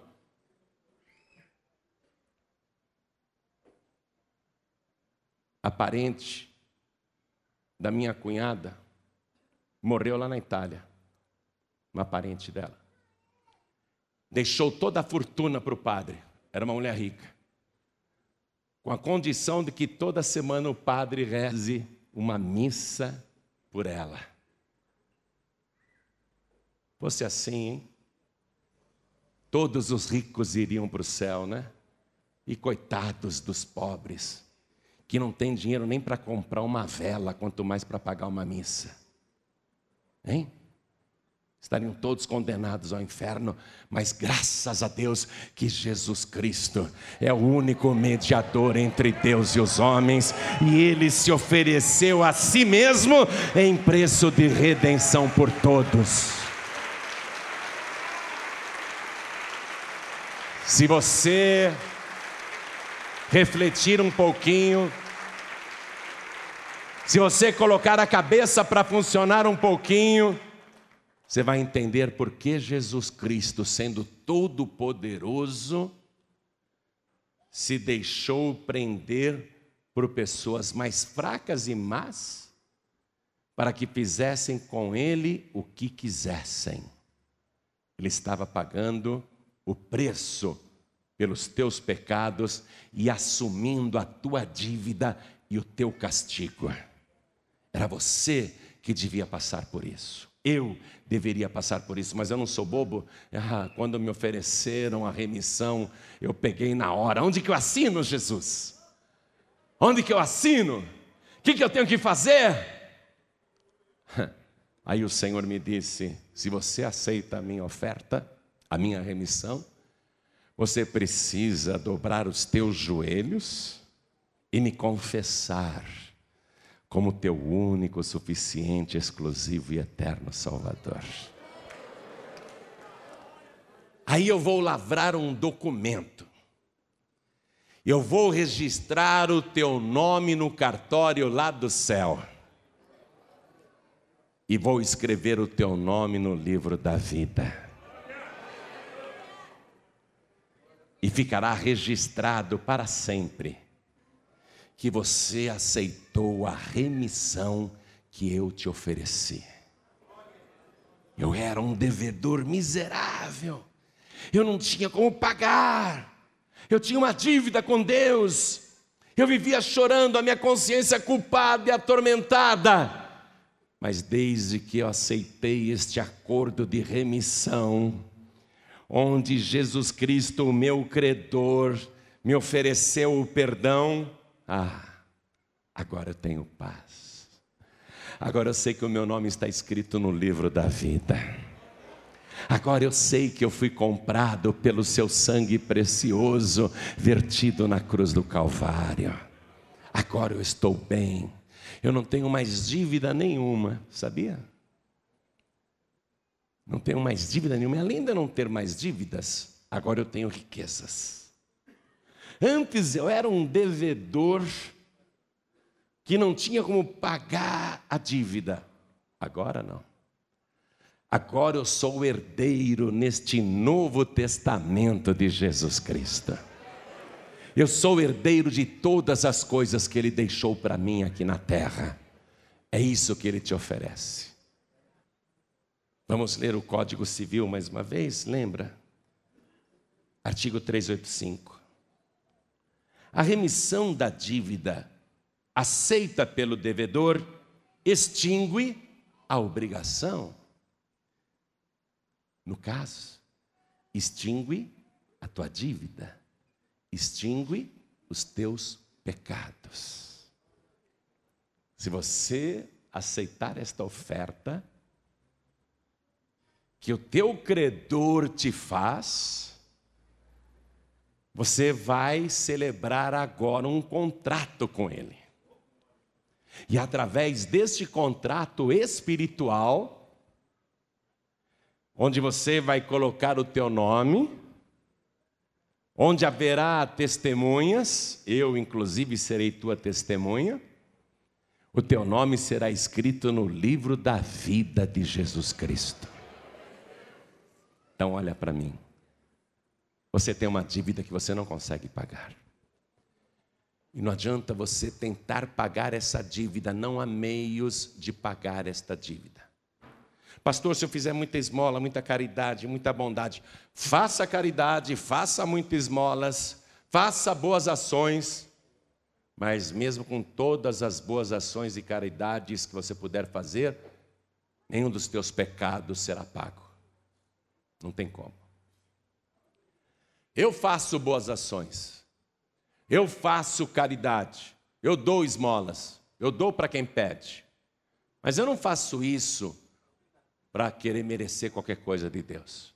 a parente da minha cunhada morreu lá na Itália, uma parente dela. Deixou toda a fortuna para o padre, era uma mulher rica, com a condição de que toda semana o padre reze uma missa por ela. Fosse assim, hein? Todos os ricos iriam para o céu, né? E coitados dos pobres que não tem dinheiro nem para comprar uma vela, quanto mais para pagar uma missa. Hein? Estariam todos condenados ao inferno, mas graças a Deus que Jesus Cristo é o único mediador entre Deus e os homens, e ele se ofereceu a si mesmo em preço de redenção por todos. Se você refletir um pouquinho, se você colocar a cabeça para funcionar um pouquinho, você vai entender por que Jesus Cristo, sendo todo-poderoso, se deixou prender por pessoas mais fracas e más, para que fizessem com ele o que quisessem. Ele estava pagando o preço pelos teus pecados e assumindo a tua dívida e o teu castigo. Era você que devia passar por isso. Eu deveria passar por isso, mas eu não sou bobo. Ah, quando me ofereceram a remissão, eu peguei na hora. Onde que eu assino, Jesus? Onde que eu assino? O que, que eu tenho que fazer? Aí o Senhor me disse: se você aceita a minha oferta, a minha remissão, você precisa dobrar os teus joelhos e me confessar como teu único, suficiente, exclusivo e eterno Salvador. Aí eu vou lavrar um documento. Eu vou registrar o teu nome no cartório lá do céu. E vou escrever o teu nome no livro da vida. E ficará registrado para sempre que você aceitou a remissão que eu te ofereci. Eu era um devedor miserável, eu não tinha como pagar, eu tinha uma dívida com Deus, eu vivia chorando, a minha consciência culpada e atormentada. Mas desde que eu aceitei este acordo de remissão, onde Jesus Cristo, o meu credor, me ofereceu o perdão, ah, agora eu tenho paz. Agora eu sei que o meu nome está escrito no livro da vida. Agora eu sei que eu fui comprado pelo seu sangue precioso vertido na cruz do Calvário. Agora eu estou bem. Eu não tenho mais dívida nenhuma, sabia? Não tenho mais dívida nenhuma. Além de não ter mais dívidas, agora eu tenho riquezas. Antes eu era um devedor que não tinha como pagar a dívida. Agora não. Agora eu sou o herdeiro neste novo testamento de Jesus Cristo. Eu sou herdeiro de todas as coisas que Ele deixou para mim aqui na terra. É isso que Ele te oferece. Vamos ler o Código Civil mais uma vez? Lembra? Artigo 385. A remissão da dívida aceita pelo devedor extingue a obrigação. No caso, extingue a tua dívida, extingue os teus pecados. Se você aceitar esta oferta, que o teu credor te faz, você vai celebrar agora um contrato com Ele. E através deste contrato espiritual, onde você vai colocar o teu nome, onde haverá testemunhas, eu inclusive serei tua testemunha, o teu nome será escrito no livro da vida de Jesus Cristo. Então, olha para mim. Você tem uma dívida que você não consegue pagar. E não adianta você tentar pagar essa dívida, não há meios de pagar esta dívida. Pastor, se eu fizer muita esmola, muita caridade, muita bondade, faça caridade, faça muitas esmolas, faça boas ações, mas mesmo com todas as boas ações e caridades que você puder fazer, nenhum dos teus pecados será pago. Não tem como. Eu faço boas ações, eu faço caridade, eu dou esmolas, eu dou para quem pede, mas eu não faço isso para querer merecer qualquer coisa de Deus.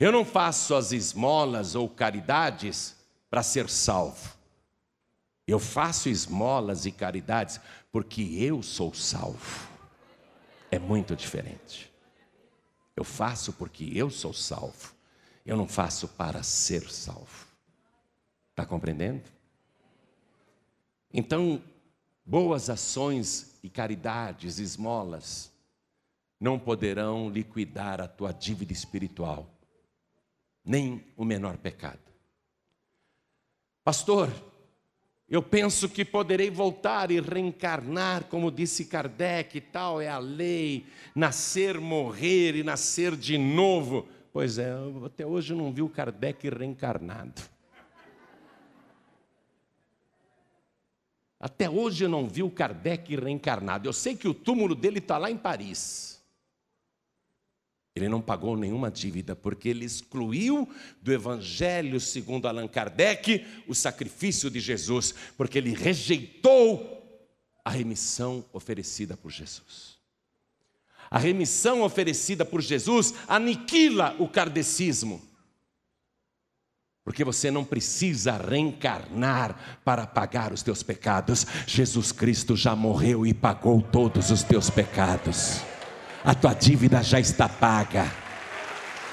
Eu não faço as esmolas ou caridades para ser salvo. Eu faço esmolas e caridades porque eu sou salvo. É muito diferente. Eu faço porque eu sou salvo. Eu não faço para ser salvo. Está compreendendo? Então, boas ações e caridades, esmolas, não poderão liquidar a tua dívida espiritual, nem o menor pecado. Pastor, eu penso que poderei voltar e reencarnar, como disse Kardec, tal é a lei, nascer, morrer e nascer de novo. Pois é, até hoje eu não vi o Kardec reencarnado. Até hoje eu não vi o Kardec reencarnado. Eu sei que o túmulo dele está lá em Paris. Ele não pagou nenhuma dívida, porque ele excluiu do Evangelho, segundo Allan Kardec, o sacrifício de Jesus, porque ele rejeitou a remissão oferecida por Jesus. A remissão oferecida por Jesus aniquila o kardecismo. Porque você não precisa reencarnar para pagar os teus pecados. Jesus Cristo já morreu e pagou todos os teus pecados a tua dívida já está paga.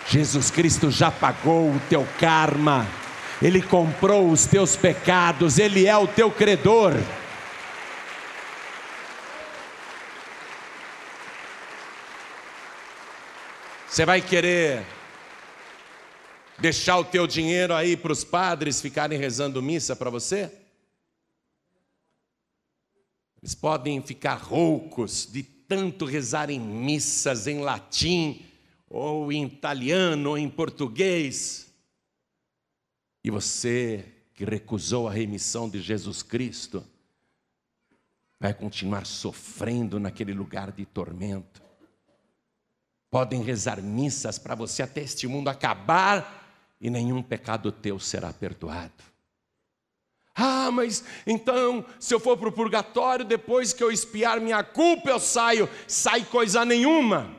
Jesus Cristo já pagou o teu karma, Ele comprou os teus pecados, Ele é o teu credor. Você vai querer deixar o teu dinheiro aí para os padres ficarem rezando missa para você? Eles podem ficar roucos de tanto rezar em missas em latim, ou em italiano, ou em português, e você que recusou a remissão de Jesus Cristo, vai continuar sofrendo naquele lugar de tormento. Podem rezar missas para você até este mundo acabar e nenhum pecado teu será perdoado. Ah, mas então, se eu for para o purgatório, depois que eu espiar minha culpa, eu saio. Sai coisa nenhuma.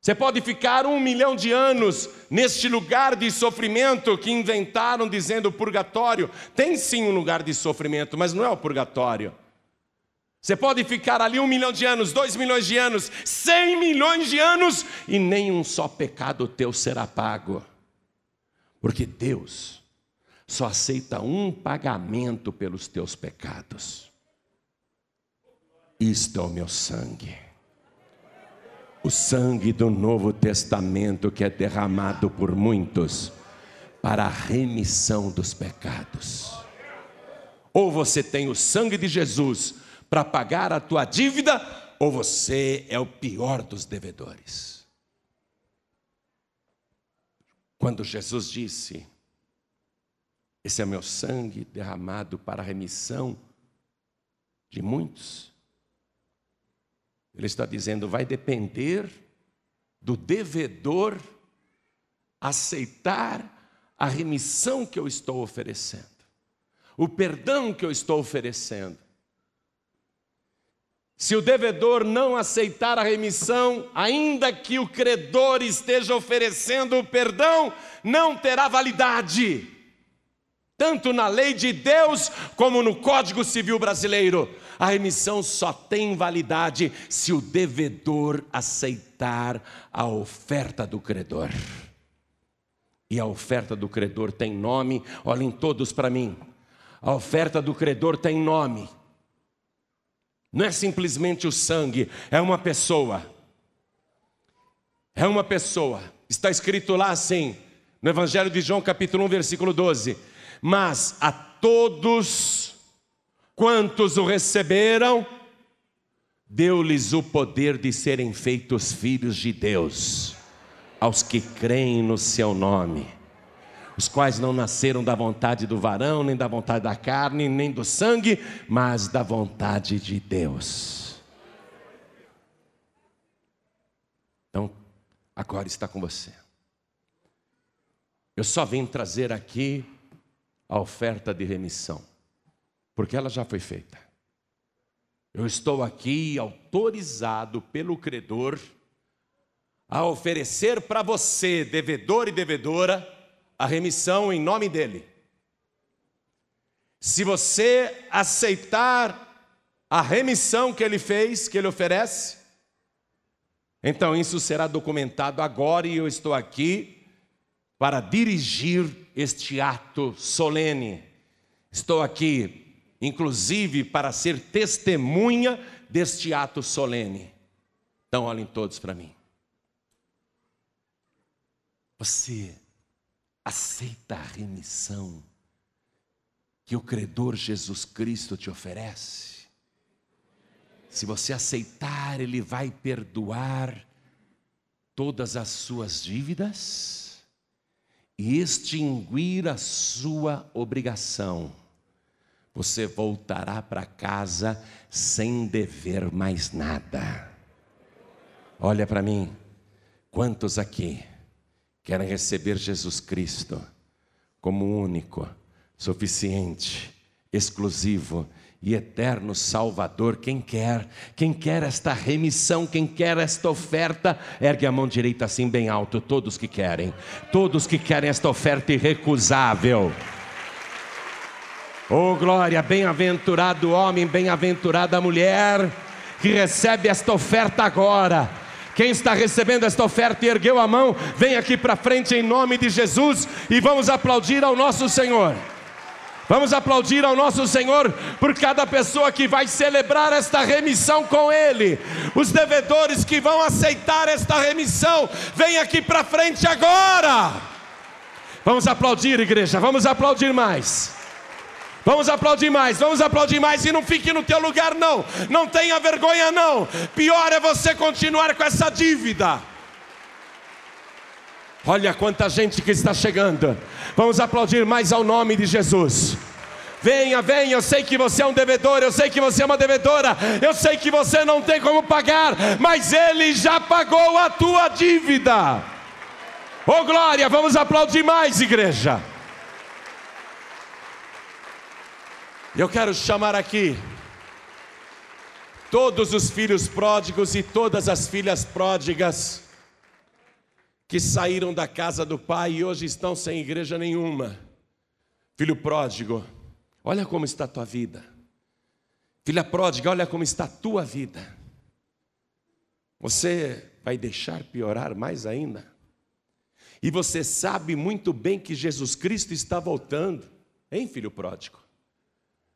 Você pode ficar um milhão de anos neste lugar de sofrimento que inventaram dizendo purgatório. Tem sim um lugar de sofrimento, mas não é o purgatório. Você pode ficar ali um milhão de anos, dois milhões de anos, cem milhões de anos e nem um só pecado teu será pago. Porque Deus só aceita um pagamento pelos teus pecados. Isto é o meu sangue. O sangue do Novo Testamento que é derramado por muitos para a remissão dos pecados. Ou você tem o sangue de Jesus para pagar a tua dívida, ou você é o pior dos devedores. Quando Jesus disse: esse é meu sangue derramado para a remissão de muitos. Ele está dizendo: vai depender do devedor aceitar a remissão que eu estou oferecendo, o perdão que eu estou oferecendo. Se o devedor não aceitar a remissão, ainda que o credor esteja oferecendo o perdão, não terá validade tanto na lei de Deus como no Código Civil Brasileiro. A remissão só tem validade se o devedor aceitar a oferta do credor. E a oferta do credor tem nome, olhem todos para mim. A oferta do credor tem nome. Não é simplesmente o sangue, é uma pessoa. É uma pessoa. Está escrito lá assim, no Evangelho de João, capítulo 1, versículo 12 mas a todos quantos o receberam, deu-lhes o poder de serem feitos filhos de Deus, aos que creem no seu nome, os quais não nasceram da vontade do varão, nem da vontade da carne, nem do sangue, mas da vontade de Deus. Então, agora está com você. Eu só vim trazer aqui a oferta de remissão, porque ela já foi feita. Eu estou aqui autorizado pelo credor a oferecer para você, devedor e devedora, a remissão em nome dele. Se você aceitar a remissão que ele fez, que ele oferece, então isso será documentado agora e eu estou aqui para dirigir este ato solene. Estou aqui, inclusive, para ser testemunha deste ato solene. Então, olhem todos para mim. Você aceita a remissão que o credor Jesus Cristo te oferece? Se você aceitar, Ele vai perdoar todas as suas dívidas e extinguir a sua obrigação. Você voltará para casa sem dever mais nada. Olha para mim, quantos aqui? Querem receber Jesus Cristo como único, suficiente, exclusivo e eterno Salvador. Quem quer, quem quer esta remissão, quem quer esta oferta, ergue a mão direita assim bem alto. Todos que querem, todos que querem esta oferta irrecusável. Oh glória, bem-aventurado homem, bem-aventurada mulher que recebe esta oferta agora quem está recebendo esta oferta e ergueu a mão, vem aqui para frente em nome de Jesus e vamos aplaudir ao nosso Senhor. Vamos aplaudir ao nosso Senhor por cada pessoa que vai celebrar esta remissão com Ele. Os devedores que vão aceitar esta remissão, vem aqui para frente agora. Vamos aplaudir, igreja, vamos aplaudir mais. Vamos aplaudir mais, vamos aplaudir mais e não fique no teu lugar não. Não tenha vergonha não. Pior é você continuar com essa dívida. Olha quanta gente que está chegando. Vamos aplaudir mais ao nome de Jesus. Venha, venha, eu sei que você é um devedor, eu sei que você é uma devedora, eu sei que você não tem como pagar, mas Ele já pagou a tua dívida. Oh glória, vamos aplaudir mais, igreja. Eu quero chamar aqui todos os filhos pródigos e todas as filhas pródigas que saíram da casa do pai e hoje estão sem igreja nenhuma. Filho pródigo, olha como está a tua vida. Filha pródiga, olha como está a tua vida. Você vai deixar piorar mais ainda? E você sabe muito bem que Jesus Cristo está voltando, hein, filho pródigo?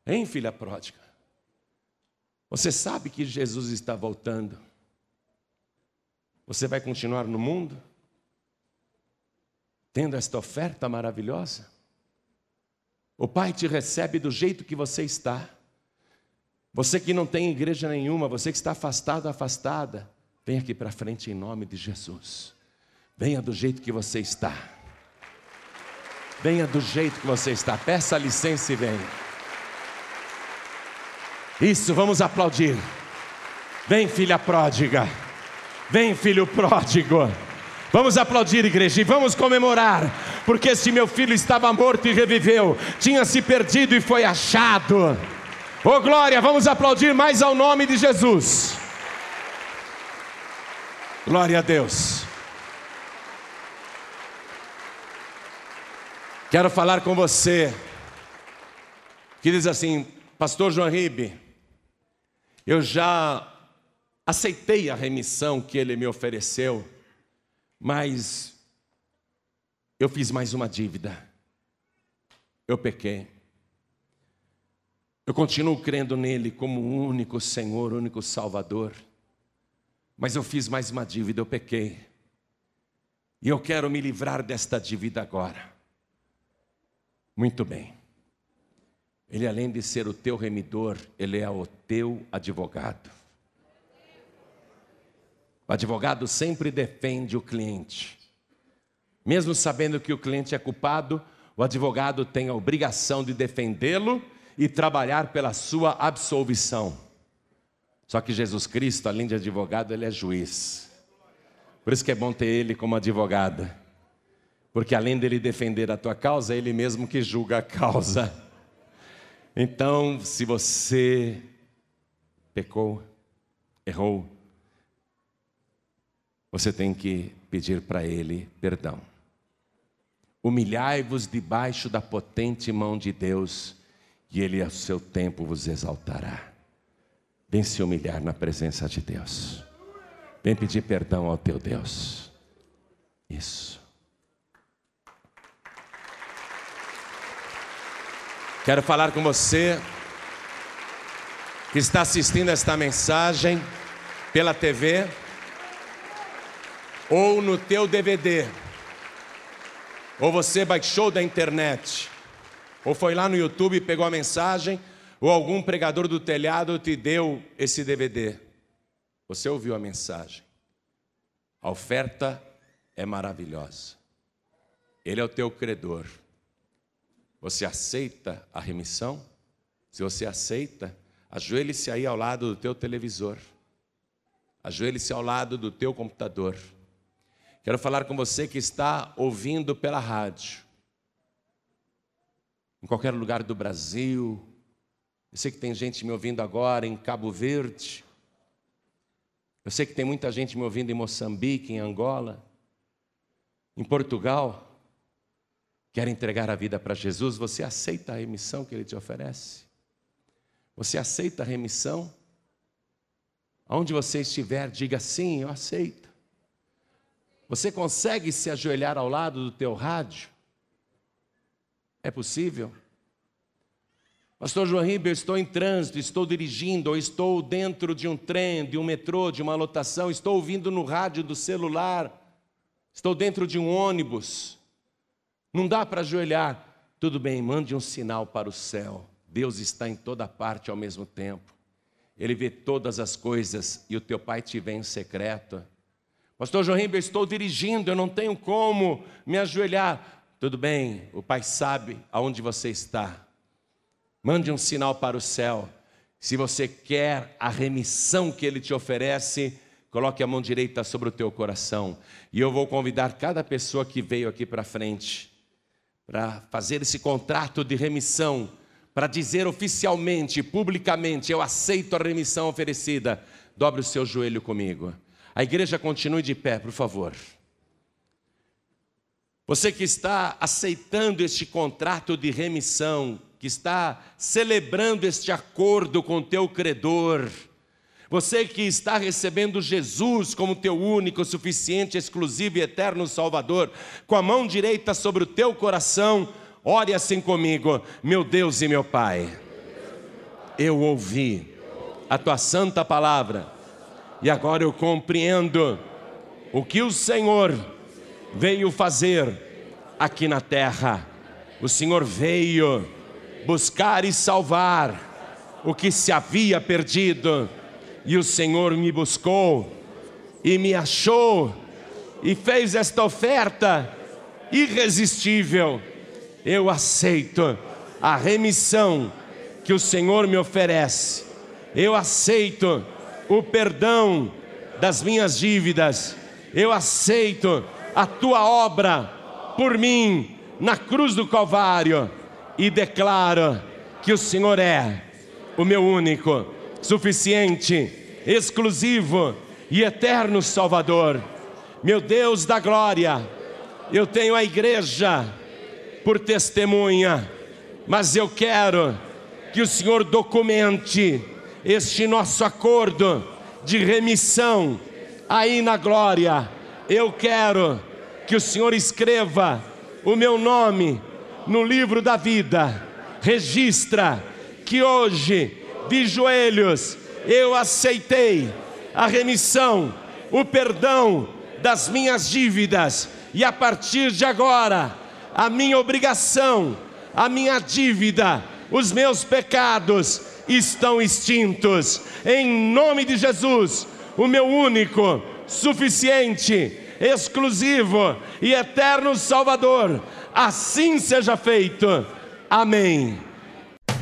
Hein, filha pródiga? Você sabe que Jesus está voltando. Você vai continuar no mundo? Tendo esta oferta maravilhosa? O Pai te recebe do jeito que você está. Você que não tem igreja nenhuma, você que está afastado, afastada, vem aqui para frente em nome de Jesus. Venha do jeito que você está. Venha do jeito que você está. Peça licença e venha. Isso, vamos aplaudir. Vem, filha pródiga. Vem, filho pródigo. Vamos aplaudir, igreja, e vamos comemorar, porque esse meu filho estava morto e reviveu, tinha se perdido e foi achado. Oh glória, vamos aplaudir mais ao nome de Jesus. Glória a Deus. Quero falar com você que diz assim, Pastor João Ribe, eu já aceitei a remissão que ele me ofereceu, mas eu fiz mais uma dívida. Eu pequei. Eu continuo crendo nele como o único Senhor, único Salvador. Mas eu fiz mais uma dívida, eu pequei. E eu quero me livrar desta dívida agora. Muito bem. Ele, além de ser o teu remidor, ele é o teu advogado. O advogado sempre defende o cliente. Mesmo sabendo que o cliente é culpado, o advogado tem a obrigação de defendê-lo e trabalhar pela sua absolvição. Só que Jesus Cristo, além de advogado, ele é juiz. Por isso que é bom ter ele como advogado. Porque além dele defender a tua causa, é ele mesmo que julga a causa. Então, se você pecou, errou, você tem que pedir para Ele perdão. Humilhai-vos debaixo da potente mão de Deus, e Ele, a seu tempo, vos exaltará. Vem se humilhar na presença de Deus. Vem pedir perdão ao teu Deus. Isso. Quero falar com você que está assistindo esta mensagem pela TV ou no teu DVD, ou você baixou da internet, ou foi lá no YouTube e pegou a mensagem, ou algum pregador do telhado te deu esse DVD. Você ouviu a mensagem. A oferta é maravilhosa. Ele é o teu credor. Você aceita a remissão? Se você aceita, ajoelhe-se aí ao lado do teu televisor. Ajoelhe-se ao lado do teu computador. Quero falar com você que está ouvindo pela rádio, em qualquer lugar do Brasil. Eu sei que tem gente me ouvindo agora em Cabo Verde. Eu sei que tem muita gente me ouvindo em Moçambique, em Angola, em Portugal. Quer entregar a vida para Jesus? Você aceita a remissão que Ele te oferece? Você aceita a remissão? Aonde você estiver, diga sim, eu aceito. Você consegue se ajoelhar ao lado do teu rádio? É possível? Pastor João Ribeiro, estou em trânsito, estou dirigindo, ou estou dentro de um trem, de um metrô, de uma lotação, estou ouvindo no rádio do celular, estou dentro de um ônibus. Não dá para ajoelhar. Tudo bem, mande um sinal para o céu. Deus está em toda parte ao mesmo tempo. Ele vê todas as coisas e o teu pai te vê em secreto. Pastor João Ribeiro, estou dirigindo, eu não tenho como me ajoelhar. Tudo bem, o Pai sabe aonde você está. Mande um sinal para o céu. Se você quer a remissão que Ele te oferece, coloque a mão direita sobre o teu coração. E eu vou convidar cada pessoa que veio aqui para frente para fazer esse contrato de remissão, para dizer oficialmente, publicamente, eu aceito a remissão oferecida. Dobre o seu joelho comigo. A igreja continue de pé, por favor. Você que está aceitando este contrato de remissão, que está celebrando este acordo com teu credor, você que está recebendo Jesus como teu único, suficiente, exclusivo e eterno Salvador, com a mão direita sobre o teu coração, ore assim comigo, meu Deus e meu Pai. Eu ouvi a tua santa palavra e agora eu compreendo o que o Senhor veio fazer aqui na terra. O Senhor veio buscar e salvar o que se havia perdido, e o Senhor me buscou e me achou e fez esta oferta irresistível. Eu aceito a remissão que o Senhor me oferece. Eu aceito o perdão das minhas dívidas. Eu aceito a tua obra por mim na cruz do Calvário e declaro que o Senhor é o meu único, suficiente, exclusivo e eterno Salvador. Meu Deus da glória, eu tenho a igreja por testemunha, mas eu quero que o Senhor documente este nosso acordo de remissão aí na glória. Eu quero que o Senhor escreva o meu nome no livro da vida. Registra que hoje, de joelhos, eu aceitei a remissão, o perdão das minhas dívidas, e a partir de agora, a minha obrigação, a minha dívida, os meus pecados estão extintos. Em nome de Jesus, o meu único, suficiente, exclusivo e eterno Salvador, assim seja feito. Amém.